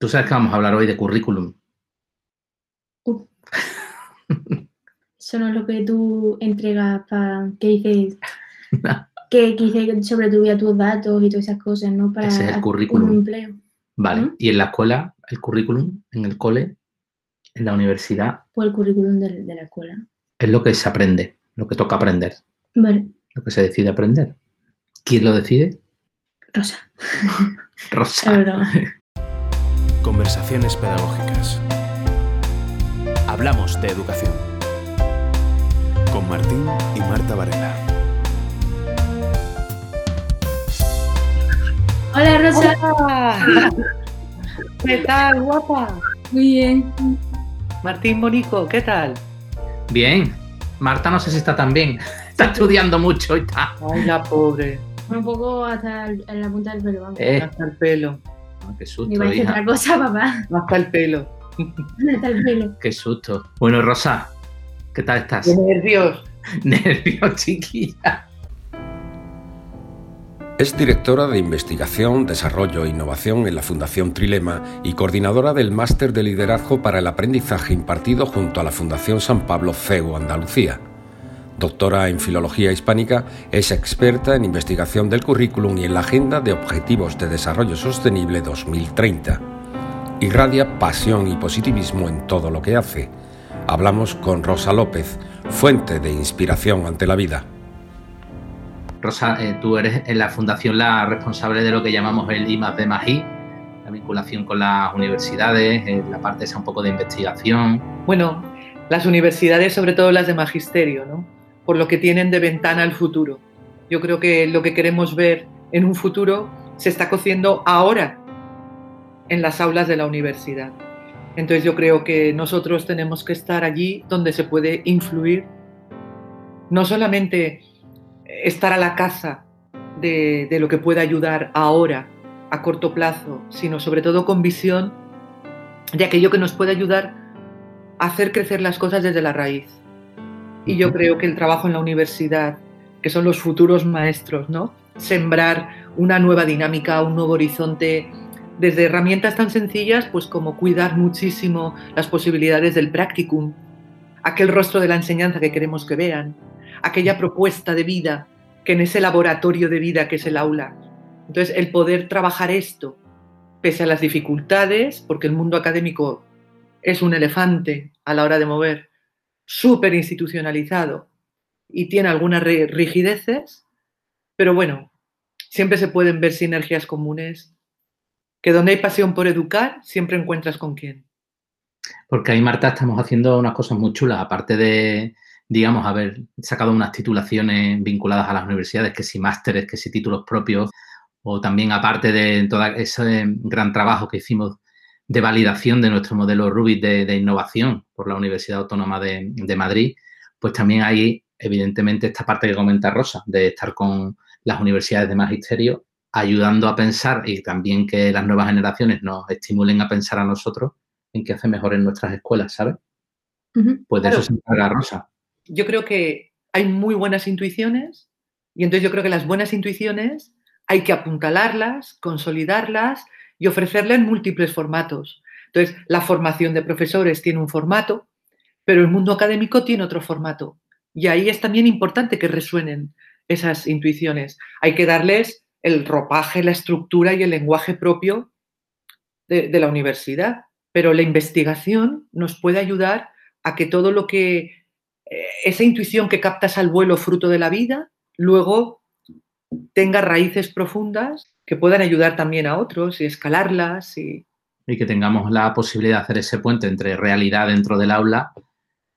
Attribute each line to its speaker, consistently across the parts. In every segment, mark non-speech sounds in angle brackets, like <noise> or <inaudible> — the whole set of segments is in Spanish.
Speaker 1: Tú sabes que vamos a hablar hoy de currículum.
Speaker 2: Uh. Eso no es lo que tú entregas para que dices <laughs> que, que dices sobre tu vida, tus datos y todas esas cosas, ¿no? Para
Speaker 1: Ese es el currículum.
Speaker 2: un empleo.
Speaker 1: Vale.
Speaker 2: ¿Mm?
Speaker 1: Y en la escuela, el currículum, en el cole, en la universidad,
Speaker 2: Por el currículum de, de la escuela.
Speaker 1: es lo que se aprende, lo que toca aprender,
Speaker 2: Vale,
Speaker 1: lo que se decide aprender. ¿Quién lo decide?
Speaker 2: Rosa. <laughs>
Speaker 1: Rosa. <laughs>
Speaker 3: Conversaciones pedagógicas. Hablamos de educación. Con Martín y Marta Varela.
Speaker 2: Hola, Rosa.
Speaker 4: Hola. ¿Qué tal, guapa?
Speaker 2: Muy bien.
Speaker 4: Martín Bonico, ¿qué tal?
Speaker 1: Bien. Marta no sé si está tan bien. Está estudiando mucho y está.
Speaker 4: Ay, la pobre.
Speaker 2: Un poco hasta el- en la punta del pelo, vamos.
Speaker 1: Eh,
Speaker 4: Hasta el pelo.
Speaker 1: Qué
Speaker 2: Me
Speaker 1: susto,
Speaker 2: iba a decir
Speaker 1: hija.
Speaker 2: otra cosa, papá.
Speaker 4: Hasta el pelo.
Speaker 2: Hasta el pelo. <laughs>
Speaker 1: Qué susto. Bueno, Rosa, ¿qué tal estás?
Speaker 4: Qué nervios. <laughs>
Speaker 1: Nervios, chiquilla.
Speaker 5: Es directora de Investigación, Desarrollo e Innovación en la Fundación Trilema y coordinadora del Máster de Liderazgo para el Aprendizaje impartido junto a la Fundación San Pablo CEU Andalucía. Doctora en Filología Hispánica, es experta en investigación del currículum y en la Agenda de Objetivos de Desarrollo Sostenible 2030. Irradia pasión y positivismo en todo lo que hace. Hablamos con Rosa López, fuente de inspiración ante la vida.
Speaker 1: Rosa, eh, tú eres en la fundación la responsable de lo que llamamos el I más D más I, la vinculación con las universidades, eh, la parte esa un poco de investigación.
Speaker 4: Bueno, las universidades, sobre todo las de magisterio, ¿no? Por lo que tienen de ventana al futuro. Yo creo que lo que queremos ver en un futuro se está cociendo ahora en las aulas de la universidad. Entonces yo creo que nosotros tenemos que estar allí donde se puede influir, no solamente estar a la caza de, de lo que pueda ayudar ahora, a corto plazo, sino sobre todo con visión de aquello que nos puede ayudar a hacer crecer las cosas desde la raíz. Y yo creo que el trabajo en la universidad, que son los futuros maestros, ¿no? Sembrar una nueva dinámica, un nuevo horizonte, desde herramientas tan sencillas, pues como cuidar muchísimo las posibilidades del practicum, aquel rostro de la enseñanza que queremos que vean, aquella propuesta de vida que en ese laboratorio de vida que es el aula. Entonces, el poder trabajar esto, pese a las dificultades, porque el mundo académico es un elefante a la hora de mover, súper institucionalizado y tiene algunas ri- rigideces, pero bueno, siempre se pueden ver sinergias comunes, que donde hay pasión por educar, siempre encuentras con quién.
Speaker 1: Porque ahí, Marta, estamos haciendo unas cosas muy chulas, aparte de, digamos, haber sacado unas titulaciones vinculadas a las universidades, que si másteres, que si títulos propios, o también aparte de todo ese gran trabajo que hicimos de validación de nuestro modelo Rubik de, de innovación por la Universidad Autónoma de, de Madrid, pues también hay, evidentemente, esta parte que comenta Rosa, de estar con las universidades de magisterio, ayudando a pensar y también que las nuevas generaciones nos estimulen a pensar a nosotros en qué hace mejor en nuestras escuelas, ¿sabes?
Speaker 2: Ujú.
Speaker 1: Pues de
Speaker 4: Claro.
Speaker 1: eso se encarga Rosa.
Speaker 4: Yo creo que hay muy buenas intuiciones y entonces yo creo que las buenas intuiciones hay que apuntalarlas, consolidarlas y ofrecerlas en múltiples formatos. Entonces, la formación de profesores tiene un formato, pero el mundo académico tiene otro formato. Y ahí es también importante que resuenen esas intuiciones. Hay que darles el ropaje, la estructura y el lenguaje propio de, de la universidad. Pero la investigación nos puede ayudar a que todo lo que, eh, esa intuición que captas al vuelo fruto de la vida, luego tenga raíces profundas que puedan ayudar también a otros y escalarlas y,
Speaker 1: Y que tengamos la posibilidad de hacer ese puente entre realidad dentro del aula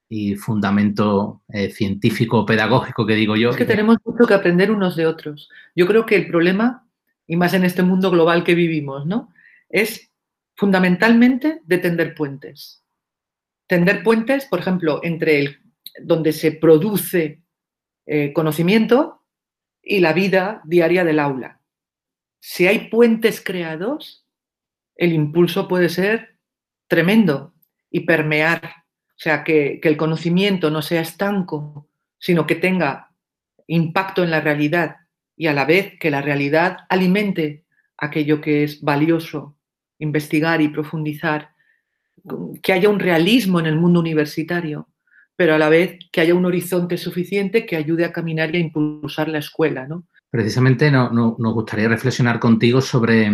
Speaker 1: y fundamento eh, científico pedagógico que digo yo.
Speaker 4: Es que tenemos mucho que aprender unos de otros. Yo creo que el problema, y más en este mundo global que vivimos, ¿no? Es fundamentalmente de tender puentes. Tender puentes, por ejemplo, entre el donde se produce eh, conocimiento y la vida diaria del aula. Si hay puentes creados, el impulso puede ser tremendo y permear. O sea, que, que el conocimiento no sea estanco, sino que tenga impacto en la realidad y a la vez que la realidad alimente aquello que es valioso investigar y profundizar, que haya un realismo en el mundo universitario, pero a la vez que haya un horizonte suficiente que ayude a caminar y a impulsar la escuela. ¿no?
Speaker 1: Precisamente no, nos gustaría reflexionar contigo sobre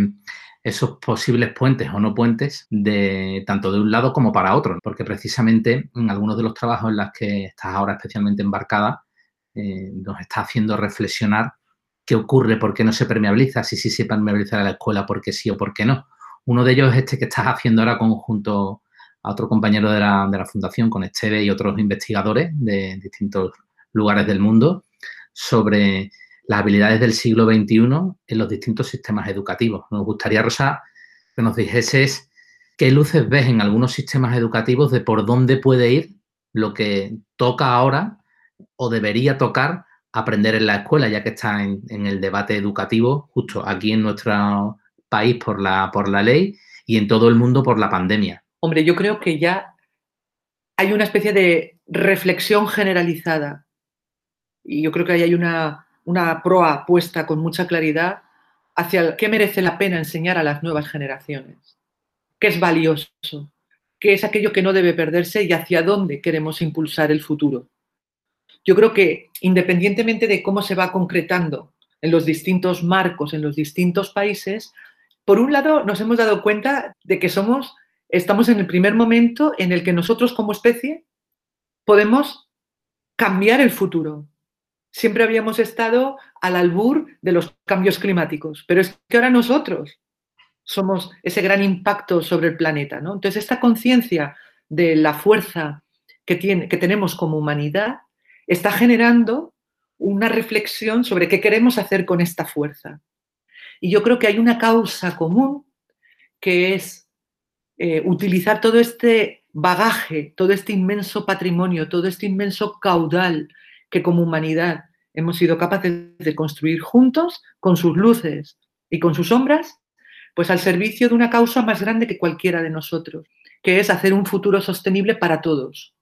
Speaker 1: esos posibles puentes o no puentes de tanto de un lado como para otro, porque precisamente en algunos de los trabajos en los que estás ahora especialmente embarcada, eh, nos está haciendo reflexionar qué ocurre, por qué no se permeabiliza, si sí se permeabiliza la escuela, por qué sí o por qué no. Uno de ellos es este que estás haciendo ahora conjunto a otro compañero de la, de la fundación, con Esteve y otros investigadores de distintos lugares del mundo, sobre las habilidades del siglo XXI en los distintos sistemas educativos. Nos gustaría, Rosa, que nos dijeses qué luces ves en algunos sistemas educativos de por dónde puede ir lo que toca ahora o debería tocar aprender en la escuela, ya que está en, en el debate educativo justo aquí en nuestro país por la, por la ley y en todo el mundo por la pandemia.
Speaker 4: Hombre, yo creo que ya hay una especie de reflexión generalizada y yo creo que ahí hay una, una proa puesta con mucha claridad hacia qué merece la pena enseñar a las nuevas generaciones, qué es valioso, qué es aquello que no debe perderse y hacia dónde queremos impulsar el futuro. Yo creo que independientemente de cómo se va concretando en los distintos marcos, en los distintos países, por un lado nos hemos dado cuenta de que somos estamos en el primer momento en el que nosotros como especie podemos cambiar el futuro. Siempre habíamos estado al albur de los cambios climáticos, pero es que ahora nosotros somos ese gran impacto sobre el planeta. ¿no? Entonces, esta conciencia de la fuerza que, tiene, que tenemos como humanidad está generando una reflexión sobre qué queremos hacer con esta fuerza. Y yo creo que hay una causa común que es eh, utilizar todo este bagaje, todo este inmenso patrimonio, todo este inmenso caudal que como humanidad hemos sido capaces de construir juntos, con sus luces y con sus sombras, pues al servicio de una causa más grande que cualquiera de nosotros, que es hacer un futuro sostenible para todos.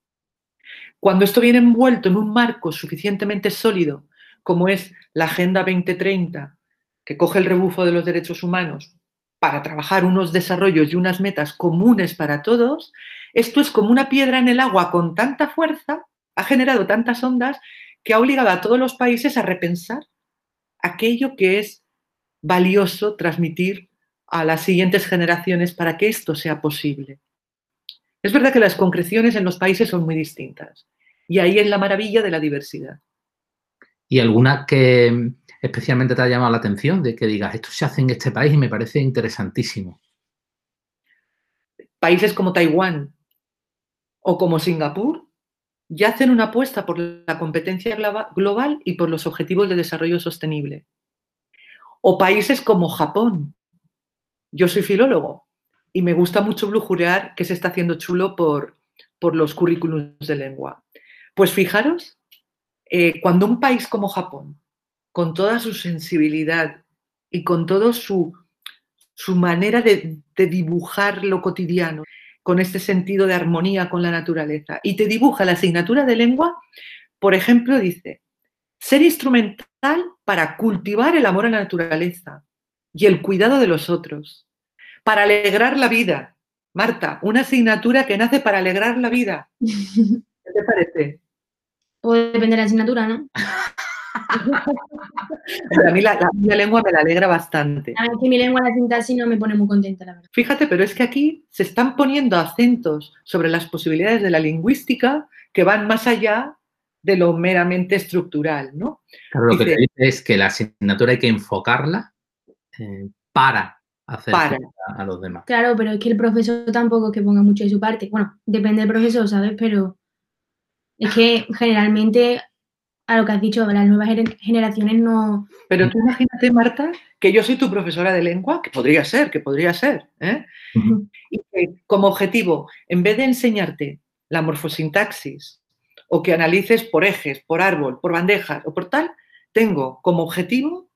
Speaker 4: Cuando esto viene envuelto en un marco suficientemente sólido, como es la Agenda 2030, que coge el rebufo de los derechos humanos, para trabajar unos desarrollos y unas metas comunes para todos, esto es como una piedra en el agua con tanta fuerza, ha generado tantas ondas, que ha obligado a todos los países a repensar aquello que es valioso transmitir a las siguientes generaciones para que esto sea posible. Es verdad que las concreciones en los países son muy distintas y ahí es la maravilla de la diversidad.
Speaker 1: ¿Y alguna que, especialmente te ha llamado la atención de que digas, esto se hace en este país y me parece interesantísimo?
Speaker 4: Países como Taiwán o como Singapur ya hacen una apuesta por la competencia global y por los objetivos de desarrollo sostenible. O países como Japón. Yo soy filólogo y me gusta mucho blujurear que se está haciendo chulo por, por los currículums de lengua. Pues fijaros, eh, cuando un país como Japón con toda su sensibilidad y con toda su, su manera de, de dibujar lo cotidiano, con este sentido de armonía con la naturaleza. Y te dibuja la asignatura de lengua, por ejemplo, dice, ser instrumental para cultivar el amor a la naturaleza y el cuidado de los otros, para alegrar la vida. Marta, una asignatura que nace para alegrar la vida. <laughs> ¿Qué te parece?
Speaker 2: Pues depende de la asignatura, ¿no? <laughs>
Speaker 4: a mí la, lengua me la alegra bastante.
Speaker 2: A mí que mi lengua la sintaxis no me pone muy contenta, la verdad.
Speaker 4: Fíjate, pero es que aquí se están poniendo acentos sobre las posibilidades de la lingüística que van más allá de lo meramente estructural, ¿no?
Speaker 1: Claro, lo que te dice es que la asignatura hay que enfocarla eh, para hacer a los demás.
Speaker 2: Claro, pero es que el profesor tampoco es que ponga mucho de su parte. Bueno, depende del profesor, ¿sabes? Pero es que generalmente a lo que has dicho, las nuevas generaciones no...
Speaker 4: Pero tú imagínate, Marta, que yo soy tu profesora de lengua, que podría ser, que podría ser, ¿eh? Y que como objetivo, en vez de enseñarte la morfosintaxis o que analices por ejes, por árbol, por bandejas o por tal, tengo como objetivo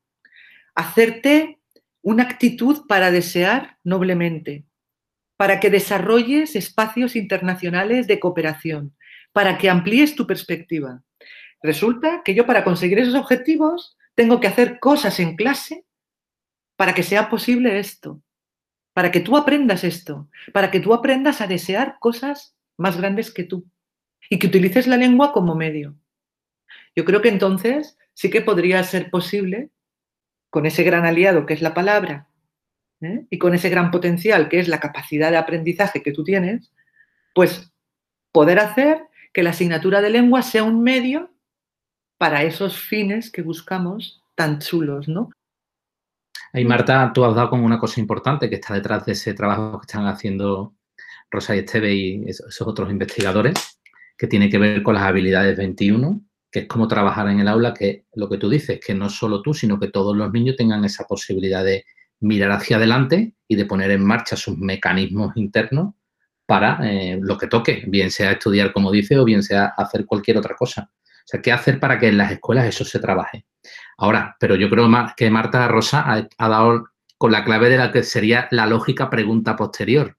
Speaker 4: hacerte una actitud para desear noblemente, para que desarrolles espacios internacionales de cooperación, para que amplíes tu perspectiva Resulta que yo para conseguir esos objetivos tengo que hacer cosas en clase para que sea posible esto. para que tú aprendas esto, para que tú aprendas a desear cosas más grandes que tú y que utilices la lengua como medio. Yo creo que entonces sí que podría ser posible, con ese gran aliado que es la palabra ¿eh? y con ese gran potencial que es la capacidad de aprendizaje que tú tienes, pues poder hacer que la asignatura de lengua sea un medio para esos fines que buscamos tan chulos, ¿no?
Speaker 1: Ahí, Marta, tú has dado como una cosa importante que está detrás de ese trabajo que están haciendo Rosa y Esteve y esos otros investigadores, que tiene que ver con las habilidades 21, que es cómo trabajar en el aula, que lo que tú dices, que no solo tú, sino que todos los niños tengan esa posibilidad de mirar hacia adelante y de poner en marcha sus mecanismos internos para eh, lo que toque, bien sea estudiar como dice o bien sea hacer cualquier otra cosa. ¿Qué hacer para que en las escuelas eso se trabaje? Ahora, pero yo creo que Marta Rosa ha, dado con la clave de la que sería la lógica pregunta posterior.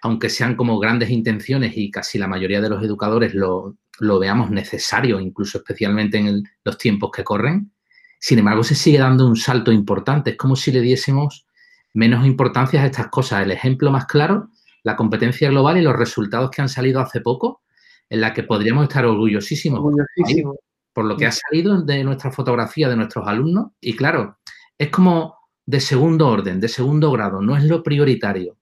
Speaker 1: Aunque sean como grandes intenciones y casi la mayoría de los educadores lo, veamos necesario, incluso especialmente en los tiempos que corren, sin embargo se sigue dando un salto importante. Es como si le diésemos menos importancia a estas cosas. El ejemplo más claro, la competencia global y los resultados que han salido hace poco, en la que podríamos estar orgullosísimos. Por lo que ha salido de nuestra fotografía de nuestros alumnos. Y claro, es como de segundo orden, de segundo grado, no es lo prioritario.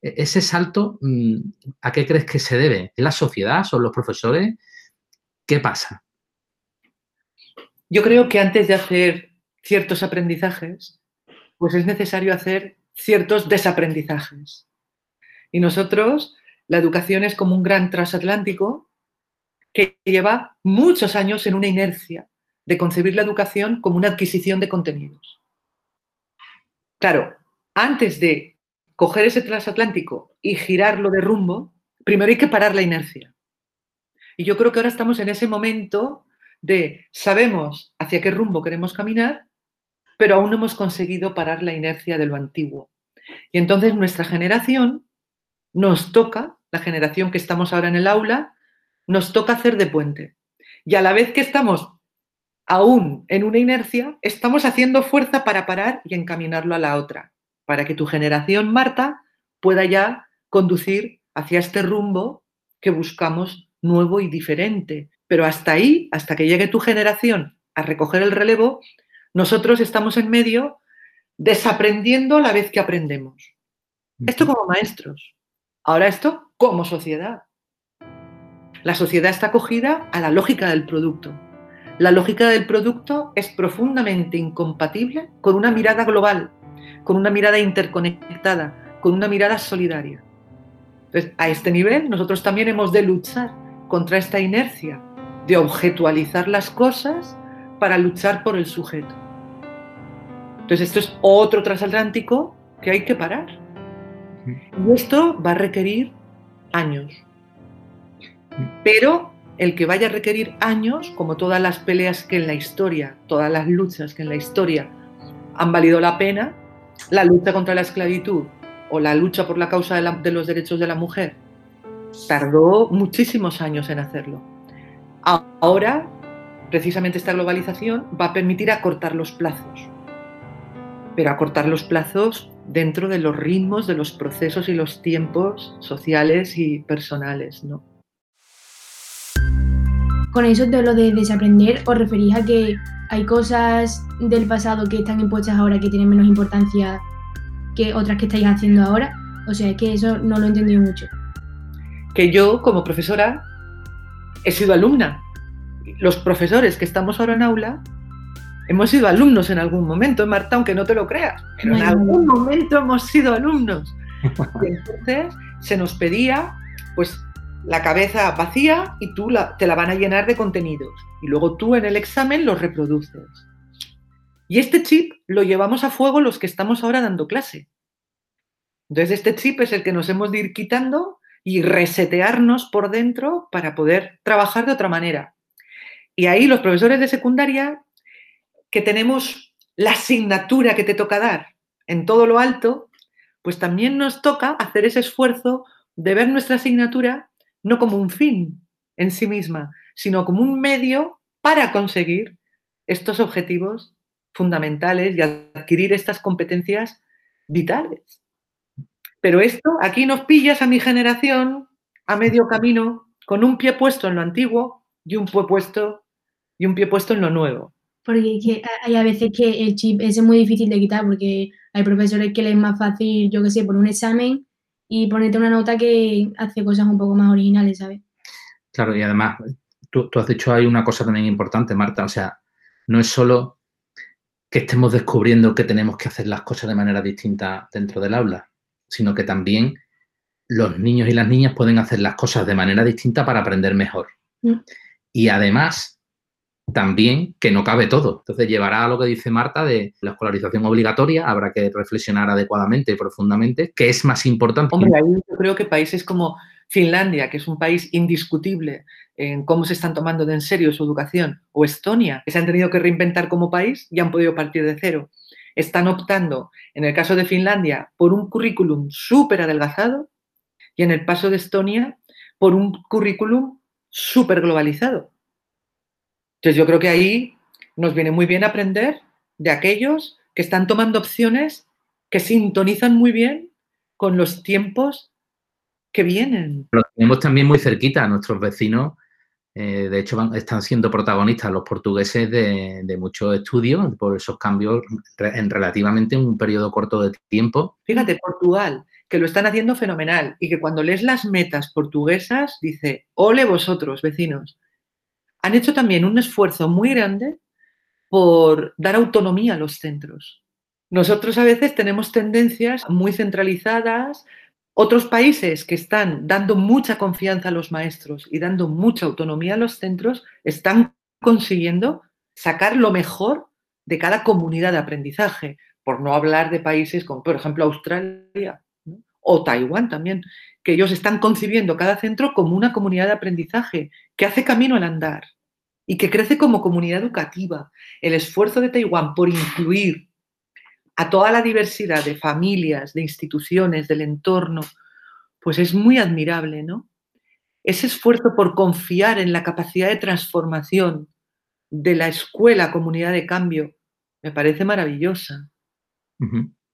Speaker 1: E-, ese salto, mm, ¿a qué crees que se debe? ¿Es la sociedad? ¿Son los profesores? ¿Qué pasa?
Speaker 4: Yo creo que antes de hacer ciertos aprendizajes, pues es necesario hacer ciertos desaprendizajes. Y nosotros, la educación es como un gran transatlántico que lleva muchos años en una inercia de concebir la educación como una adquisición de contenidos. Claro, antes de coger ese transatlántico y girarlo de rumbo, primero hay que parar la inercia. Y yo creo que ahora estamos en ese momento de sabemos hacia qué rumbo queremos caminar, pero aún no hemos conseguido parar la inercia de lo antiguo. Y entonces nuestra generación nos toca, la generación que estamos ahora en el aula, nos toca hacer de puente. Y a la vez que estamos aún en una inercia, estamos haciendo fuerza para parar y encaminarlo a la otra, para que tu generación, Marta, pueda ya conducir hacia este rumbo que buscamos nuevo y diferente. Pero hasta ahí, hasta que llegue tu generación a recoger el relevo, nosotros estamos en medio desaprendiendo a la vez que aprendemos. Esto como maestros. Ahora esto como sociedad. La sociedad está acogida a la lógica del producto. La lógica del producto es profundamente incompatible con una mirada global, con una mirada interconectada, con una mirada solidaria. Entonces, a este nivel nosotros también hemos de luchar contra esta inercia de objetualizar las cosas para luchar por el sujeto. Entonces, esto es otro transatlántico que hay que parar. Y esto va a requerir años, pero el que vaya a requerir años, como todas las peleas que en la historia, todas las luchas que en la historia han valido la pena, la lucha contra la esclavitud o la lucha por la causa de, los derechos de la mujer, tardó muchísimos años en hacerlo. Ahora, precisamente esta globalización va a permitir acortar los plazos, pero acortar los plazos dentro de los ritmos, de los procesos y los tiempos sociales y personales, ¿no?
Speaker 2: con eso de lo de desaprender, ¿os referís a que hay cosas del pasado que están impuestas ahora que tienen menos importancia que otras que estáis haciendo ahora? O sea, es que eso no lo he entendido mucho.
Speaker 4: Que yo, como profesora, he sido alumna. Los profesores que estamos ahora en aula hemos sido alumnos en algún momento, Marta, aunque no te lo creas, pero en algún momento hemos sido alumnos. Y entonces se nos pedía, pues, la cabeza vacía y tú te la van a llenar de contenidos. Y luego tú en el examen los reproduces. Y este chip lo llevamos a fuego los que estamos ahora dando clase. Entonces este chip es el que nos hemos de ir quitando y resetearnos por dentro para poder trabajar de otra manera. Y ahí los profesores de secundaria, que tenemos la asignatura que te toca dar en todo lo alto, pues también nos toca hacer ese esfuerzo de ver nuestra asignatura no como un fin en sí misma, sino como un medio para conseguir estos objetivos fundamentales y adquirir estas competencias vitales. Pero esto, aquí nos pillas a mi generación a medio camino, con un pie puesto en lo antiguo y un pie puesto, y un pie puesto en lo nuevo.
Speaker 2: Porque hay a veces que el chip ese es muy difícil de quitar porque hay profesores que les es más fácil, yo qué sé, por un examen y ponerte una nota que hace cosas un poco más originales, ¿sabes?
Speaker 1: Claro, y además, tú, tú has dicho hay una cosa también importante, Marta, o sea, no es solo que estemos descubriendo que tenemos que hacer las cosas de manera distinta dentro del aula, sino que también los niños y las niñas pueden hacer las cosas de manera distinta para aprender mejor. Mm. Y además, también que no cabe todo. Entonces, llevará a lo que dice Marta de la escolarización obligatoria, habrá que reflexionar adecuadamente y profundamente, qué es más importante.
Speaker 4: Hombre, ahí yo creo que países como Finlandia, que es un país indiscutible en cómo se están tomando en serio su educación, o Estonia, que se han tenido que reinventar como país y han podido partir de cero, están optando, en el caso de Finlandia, por un currículum súper adelgazado y en el caso de Estonia, por un currículum súper globalizado. Entonces yo creo que ahí nos viene muy bien aprender de aquellos que están tomando opciones que sintonizan muy bien con los tiempos que vienen.
Speaker 1: Lo tenemos también muy cerquita a nuestros vecinos. Eh, de hecho, están siendo protagonistas los portugueses de, muchos estudios por esos cambios en relativamente un periodo corto de tiempo.
Speaker 4: Fíjate, Portugal, que lo están haciendo fenomenal y que cuando lees las metas portuguesas dice, ole vosotros, vecinos. Han hecho también un esfuerzo muy grande por dar autonomía a los centros. Nosotros a veces tenemos tendencias muy centralizadas, otros países que están dando mucha confianza a los maestros y dando mucha autonomía a los centros están consiguiendo sacar lo mejor de cada comunidad de aprendizaje, por no hablar de países como por ejemplo Australia, o Taiwán también, que ellos están concibiendo cada centro como una comunidad de aprendizaje que hace camino al andar y que crece como comunidad educativa. El esfuerzo de Taiwán por incluir a toda la diversidad de familias, de instituciones, del entorno, pues es muy admirable, ¿no? Ese esfuerzo por confiar en la capacidad de transformación de la escuela comunidad de cambio me parece maravillosa.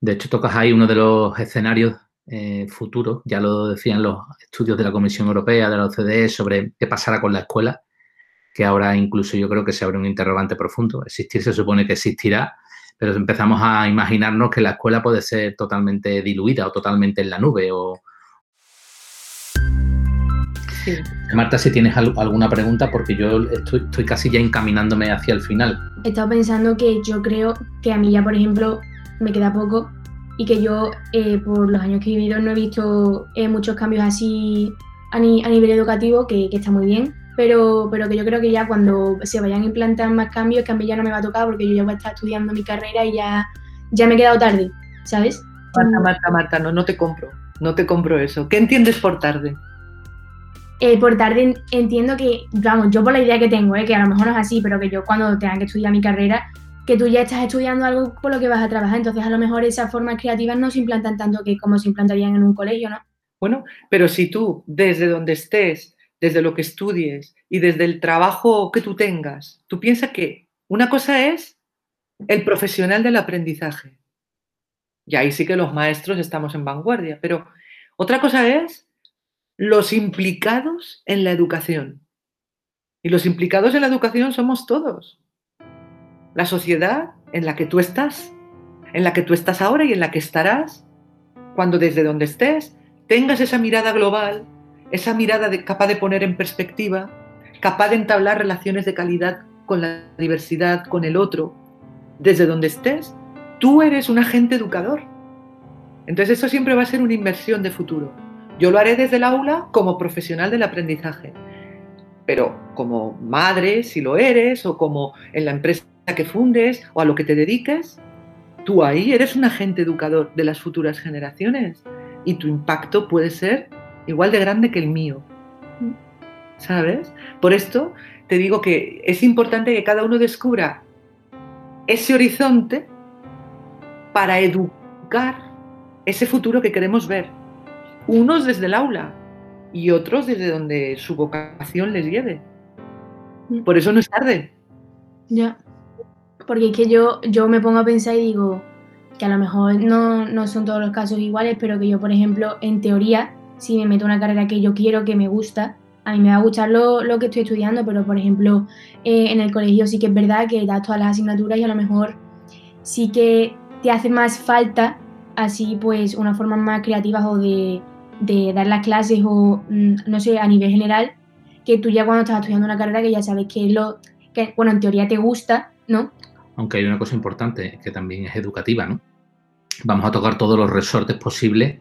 Speaker 1: De hecho, tocas ahí uno de los escenarios eh, futuro, ya lo decían los estudios de la Comisión Europea, de la OCDE, sobre qué pasará con la escuela, que ahora incluso yo creo que se abre un interrogante profundo. Existir se supone que existirá, pero empezamos a imaginarnos que la escuela puede ser totalmente diluida o totalmente en la nube o, Marta, si tienes alguna pregunta, porque yo estoy, estoy, casi ya encaminándome hacia el final.
Speaker 2: He estado pensando que yo creo que a mí ya, por ejemplo, me queda poco y que yo eh, por los años que he vivido no he visto eh, muchos cambios así a, nivel educativo, que, está muy bien, pero, pero que yo creo que ya cuando se vayan a implantar más cambios, que a mí ya no me va a tocar porque yo ya voy a estar estudiando mi carrera y ya, ya me he quedado tarde, ¿sabes?
Speaker 4: Marta, Marta, Marta, no, no te compro, no te compro eso. ¿Qué entiendes por tarde?
Speaker 2: Eh, por tarde entiendo que, vamos, yo por la idea que tengo, que a lo mejor no es así, pero que yo cuando tenga que estudiar mi carrera que tú ya estás estudiando algo por lo que vas a trabajar, entonces a lo mejor esas formas creativas no se implantan tanto que como se implantarían en un colegio, ¿no?
Speaker 4: Bueno, pero si tú desde donde estés, desde lo que estudies y desde el trabajo que tú tengas, tú piensas que una cosa es el profesional del aprendizaje. Y ahí sí que los maestros estamos en vanguardia, pero otra cosa es los implicados en la educación. Y los implicados en la educación somos todos la sociedad en la que tú estás, en la que tú estás ahora y en la que estarás, cuando desde donde estés tengas esa mirada global, esa mirada capaz de poner en perspectiva, capaz de entablar relaciones de calidad con la diversidad, con el otro, desde donde estés, tú eres un agente educador. Entonces eso siempre va a ser una inversión de futuro. Yo lo haré desde el aula como profesional del aprendizaje, pero como madre, si lo eres, o como en la empresa que fundes o a lo que te dediques, tú ahí eres un agente educador de las futuras generaciones y tu impacto puede ser igual de grande que el mío. ¿Sabes? Por esto te digo que es importante que cada uno descubra ese horizonte para educar ese futuro que queremos ver. Unos desde el aula y otros desde donde su vocación les lleve. Mm. Por eso no es tarde.
Speaker 2: Ya. Porque es que yo, yo me pongo a pensar y digo, que a lo mejor no, no son todos los casos iguales, pero que yo, por ejemplo, en teoría, si me meto en una carrera que yo quiero, que me gusta, a mí me va a gustar lo, lo que estoy estudiando, pero por ejemplo, eh, en el colegio sí que es verdad que das todas las asignaturas y a lo mejor sí que te hace más falta así pues una forma más creativa o de, de dar las clases o mm, no sé, a nivel general, que tú ya cuando estás estudiando una carrera que ya sabes que es lo que, bueno, en teoría te gusta, ¿no?
Speaker 1: Aunque hay una cosa importante que también es educativa, ¿no? Vamos a tocar todos los resortes posibles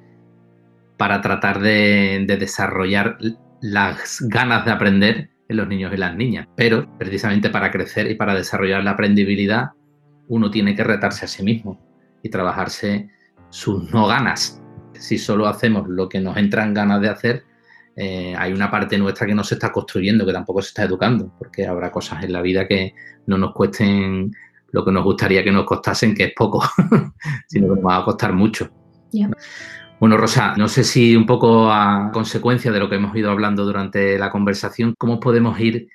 Speaker 1: para tratar de, de desarrollar las ganas de aprender en los niños y las niñas. Pero precisamente para crecer y para desarrollar la aprendibilidad, uno tiene que retarse a sí mismo y trabajarse sus no ganas. Si solo hacemos lo que nos entran ganas de hacer, eh, hay una parte nuestra que no se está construyendo, que tampoco se está educando, porque habrá cosas en la vida que no nos cuesten lo que nos gustaría que nos costasen, que es poco, <laughs> sino que nos va a costar mucho. Bueno, Rosa, no sé si un poco a consecuencia de lo que hemos ido hablando durante la conversación, ¿cómo podemos ir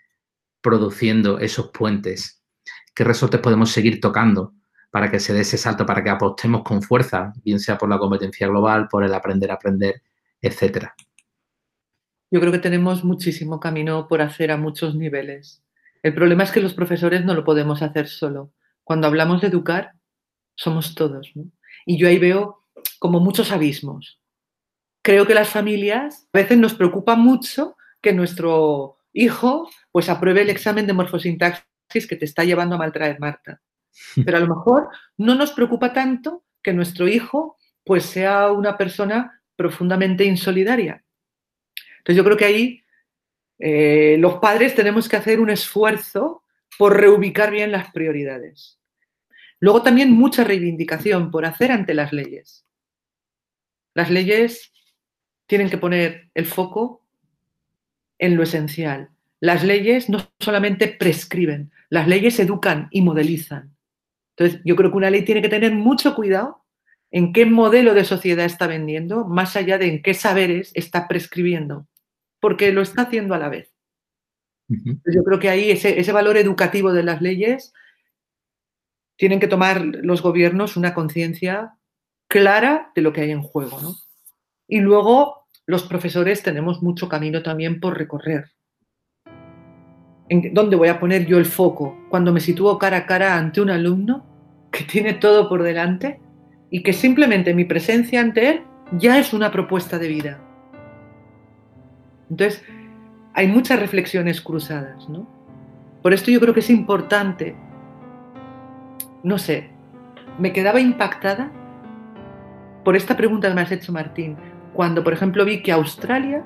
Speaker 1: produciendo esos puentes? ¿Qué resortes podemos seguir tocando para que se dé ese salto, para que apostemos con fuerza, bien sea por la competencia global, por el aprender a aprender, etcétera?
Speaker 4: Yo creo que tenemos muchísimo camino por hacer a muchos niveles. El problema es que los profesores no lo podemos hacer solo. Cuando hablamos de educar, somos todos. ¿no? Y yo ahí veo como muchos abismos. Creo que las familias a veces nos preocupa mucho que nuestro hijo pues apruebe el examen de morfosintaxis que te está llevando a maltraer Marta. <laughs> Pero a lo mejor no nos preocupa tanto que nuestro hijo pues sea una persona profundamente insolidaria. Entonces yo creo que ahí eh, los padres tenemos que hacer un esfuerzo por reubicar bien las prioridades. Luego también mucha reivindicación por hacer ante las leyes. Las leyes tienen que poner el foco en lo esencial. Las leyes no solamente prescriben, las leyes educan y modelizan. Entonces, yo creo que una ley tiene que tener mucho cuidado en qué modelo de sociedad está vendiendo, más allá de en qué saberes está prescribiendo, porque lo está haciendo a la vez. Yo creo que ahí ese, ese valor educativo de las leyes tienen que tomar los gobiernos una conciencia clara de lo que hay en juego. ¿no? Y luego los profesores tenemos mucho camino también por recorrer. ¿En ¿Dónde voy a poner yo el foco? Cuando me sitúo cara a cara ante un alumno que tiene todo por delante y que simplemente mi presencia ante él ya es una propuesta de vida. Entonces, hay muchas reflexiones cruzadas, ¿no? Por esto yo creo que es importante, no sé, me quedaba impactada por esta pregunta que me has hecho, Martín, cuando, por ejemplo, vi que Australia,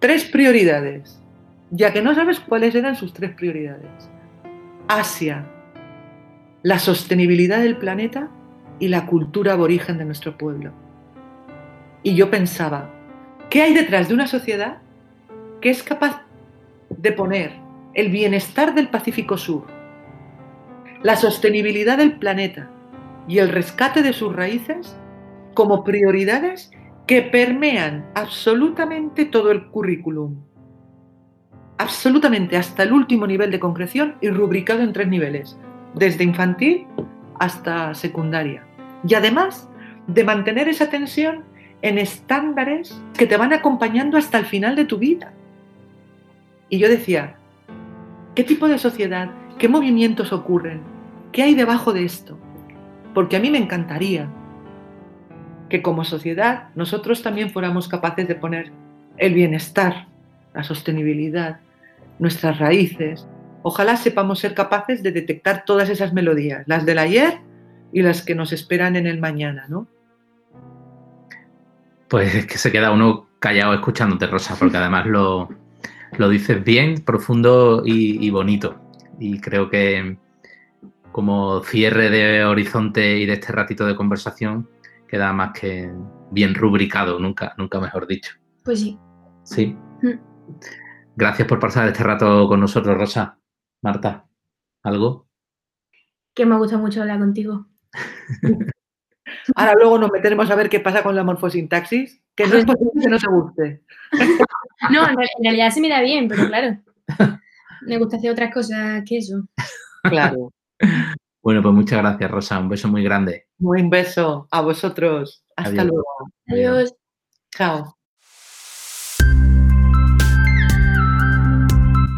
Speaker 4: tres prioridades, ya que no sabes cuáles eran sus tres prioridades. Asia, la sostenibilidad del planeta y la cultura aborigen de nuestro pueblo. Y yo pensaba, ¿qué hay detrás de una sociedad que es capaz de poner el bienestar del Pacífico Sur, la sostenibilidad del planeta y el rescate de sus raíces como prioridades que permean absolutamente todo el currículum. Absolutamente hasta el último nivel de concreción y rubricado en tres niveles, desde infantil hasta secundaria. Y además de mantener esa tensión en estándares que te van acompañando hasta el final de tu vida. Y yo decía, ¿qué tipo de sociedad, qué movimientos ocurren? ¿Qué hay debajo de esto? Porque a mí me encantaría que como sociedad nosotros también fuéramos capaces de poner el bienestar, la sostenibilidad, nuestras raíces. Ojalá sepamos ser capaces de detectar todas esas melodías, las del ayer y las que nos esperan en el mañana, ¿no?
Speaker 1: Pues es que se queda uno callado escuchándote, Rosa, porque <laughs> además lo, lo dices bien, profundo y, y bonito. Y creo que como cierre de horizonte y de este ratito de conversación, queda más que bien rubricado, nunca, nunca mejor dicho.
Speaker 2: Pues sí.
Speaker 1: Sí. Mm. Gracias por pasar este rato con nosotros, Rosa. Marta, ¿algo?
Speaker 2: Que me gusta mucho hablar contigo.
Speaker 4: Ahora luego nos meteremos a ver qué pasa con la morfosintaxis, que no es posible que no te guste. <laughs>
Speaker 2: no, en realidad se me da bien, pero claro. <laughs> Me gusta hacer otras cosas que eso.
Speaker 4: Claro. <laughs>
Speaker 1: Bueno, pues muchas gracias, Rosa. Un beso muy grande.
Speaker 4: Un beso a vosotros. Hasta
Speaker 1: Adiós.
Speaker 4: luego.
Speaker 2: Adiós.
Speaker 4: Chao.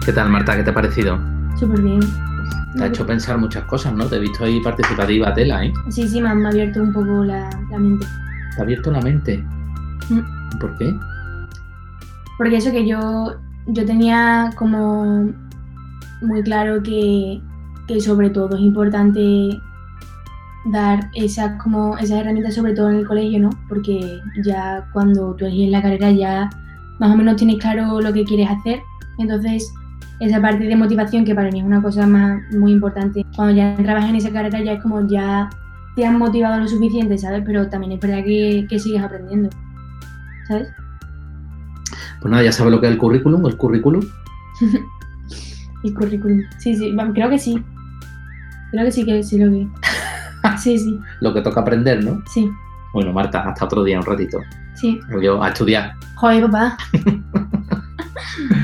Speaker 1: ¿Qué tal, Marta? ¿Qué te ha parecido?
Speaker 2: Súper bien.
Speaker 1: Te ha hecho pensar muchas cosas, ¿no? Te he visto ahí participativa, tela, ¿eh?
Speaker 2: Sí, sí, me ha, me ha abierto un poco la, la mente.
Speaker 1: Te ha abierto la mente.
Speaker 2: Mm.
Speaker 1: ¿Por qué?
Speaker 2: Porque eso que yo, yo tenía como muy claro que, que sobre todo es importante dar esas, como esas herramientas, sobre todo en el colegio, ¿no? Porque ya cuando tú eliges la carrera ya más o menos tienes claro lo que quieres hacer. Entonces, esa parte de motivación, que para mí es una cosa más muy importante, cuando ya trabajas en esa carrera ya es como ya te han motivado lo suficiente, ¿sabes? Pero también es verdad que, que sigues aprendiendo, ¿sabes?
Speaker 1: Pues nada, ya sabes lo que es el currículum, el currículum. <laughs>
Speaker 2: El currículum. Sí, sí, creo que sí. Creo que sí que sí lo que. <laughs> Sí, sí,
Speaker 1: Lo que toca aprender, ¿no?
Speaker 2: sí,
Speaker 1: Bueno, Marta, hasta otro día, un ratito.
Speaker 2: sí.
Speaker 1: Yo a estudiar.
Speaker 2: Joder, papá. <laughs>